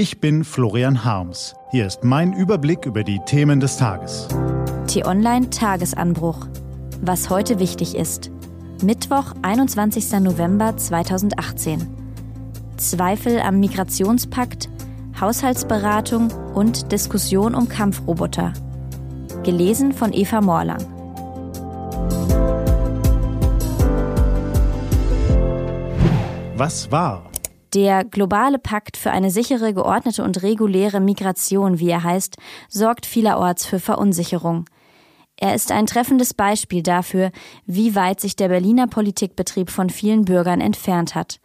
Ich bin Florian Harms. Hier ist mein Überblick über die Themen des Tages. T-Online Tagesanbruch. Was heute wichtig ist. Mittwoch, 21. November 2018. Zweifel am Migrationspakt, Haushaltsberatung und Diskussion um Kampfroboter. Gelesen von Eva Morlang. Was war? Der globale Pakt für eine sichere, geordnete und reguläre Migration, wie er heißt, sorgt vielerorts für Verunsicherung. Er ist ein treffendes Beispiel dafür, wie weit sich der Berliner Politikbetrieb von vielen Bürgern entfernt hat.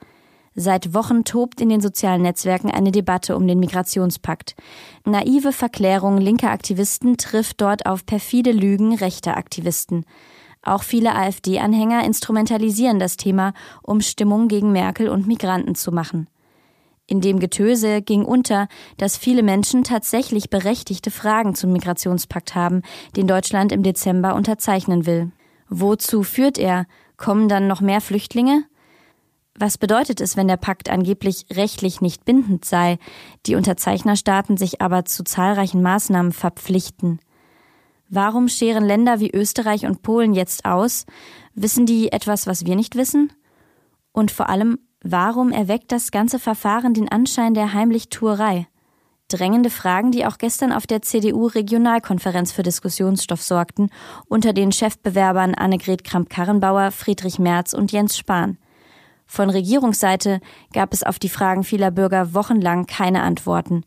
Seit Wochen tobt in den sozialen Netzwerken eine Debatte um den Migrationspakt. Naive Verklärung linker Aktivisten trifft dort auf perfide Lügen rechter Aktivisten. Auch viele AfD-Anhänger instrumentalisieren das Thema, um Stimmung gegen Merkel und Migranten zu machen. In dem Getöse ging unter, dass viele Menschen tatsächlich berechtigte Fragen zum Migrationspakt haben, den Deutschland im Dezember unterzeichnen will. Wozu führt er? Kommen dann noch mehr Flüchtlinge? Was bedeutet es, wenn der Pakt angeblich rechtlich nicht bindend sei, die Unterzeichnerstaaten sich aber zu zahlreichen Maßnahmen verpflichten? Warum scheren Länder wie Österreich und Polen jetzt aus? Wissen die etwas, was wir nicht wissen? Und vor allem, warum erweckt das ganze Verfahren den Anschein der Heimlichtuerei? Drängende Fragen, die auch gestern auf der CDU-Regionalkonferenz für Diskussionsstoff sorgten, unter den Chefbewerbern Annegret Kramp-Karrenbauer, Friedrich Merz und Jens Spahn. Von Regierungsseite gab es auf die Fragen vieler Bürger wochenlang keine Antworten.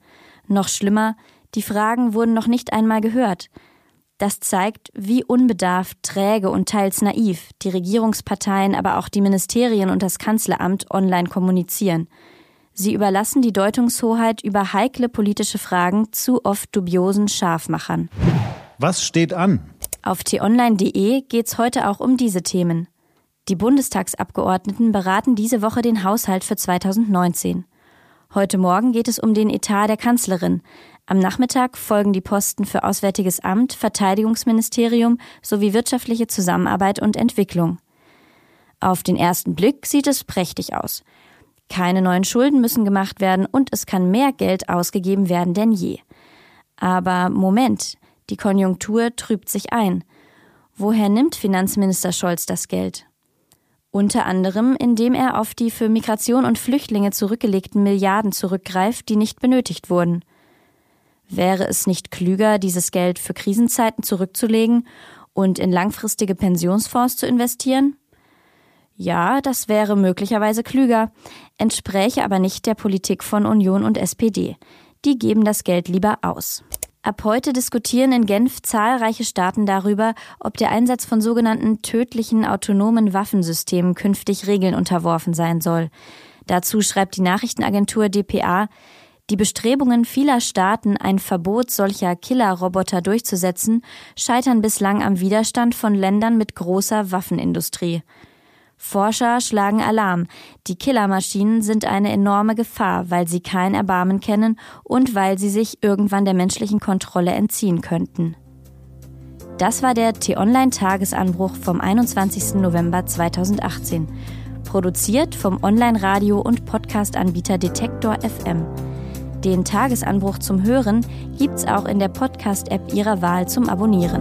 Noch schlimmer, die Fragen wurden noch nicht einmal gehört. Das zeigt, wie unbedarft, träge und teils naiv die Regierungsparteien, aber auch die Ministerien und das Kanzleramt online kommunizieren. Sie überlassen die Deutungshoheit über heikle politische Fragen zu oft dubiosen Scharfmachern. Was steht an? Auf t-online.de geht's heute auch um diese Themen. Die Bundestagsabgeordneten beraten diese Woche den Haushalt für 2019. Heute Morgen geht es um den Etat der Kanzlerin, am Nachmittag folgen die Posten für Auswärtiges Amt, Verteidigungsministerium sowie wirtschaftliche Zusammenarbeit und Entwicklung. Auf den ersten Blick sieht es prächtig aus. Keine neuen Schulden müssen gemacht werden und es kann mehr Geld ausgegeben werden denn je. Aber Moment, die Konjunktur trübt sich ein. Woher nimmt Finanzminister Scholz das Geld? Unter anderem, indem er auf die für Migration und Flüchtlinge zurückgelegten Milliarden zurückgreift, die nicht benötigt wurden. Wäre es nicht klüger, dieses Geld für Krisenzeiten zurückzulegen und in langfristige Pensionsfonds zu investieren? Ja, das wäre möglicherweise klüger, entspräche aber nicht der Politik von Union und SPD. Die geben das Geld lieber aus. Ab heute diskutieren in Genf zahlreiche Staaten darüber, ob der Einsatz von sogenannten tödlichen autonomen Waffensystemen künftig Regeln unterworfen sein soll. Dazu schreibt die Nachrichtenagentur dpa, die Bestrebungen vieler Staaten, ein Verbot solcher Killerroboter durchzusetzen, scheitern bislang am Widerstand von Ländern mit großer Waffenindustrie. Forscher schlagen Alarm. Die Killermaschinen sind eine enorme Gefahr, weil sie kein Erbarmen kennen und weil sie sich irgendwann der menschlichen Kontrolle entziehen könnten. Das war der T-Online-Tagesanbruch vom 21. November 2018. Produziert vom Online-Radio- und Podcast-Anbieter Detektor FM. Den Tagesanbruch zum Hören gibt's auch in der Podcast-App Ihrer Wahl zum Abonnieren.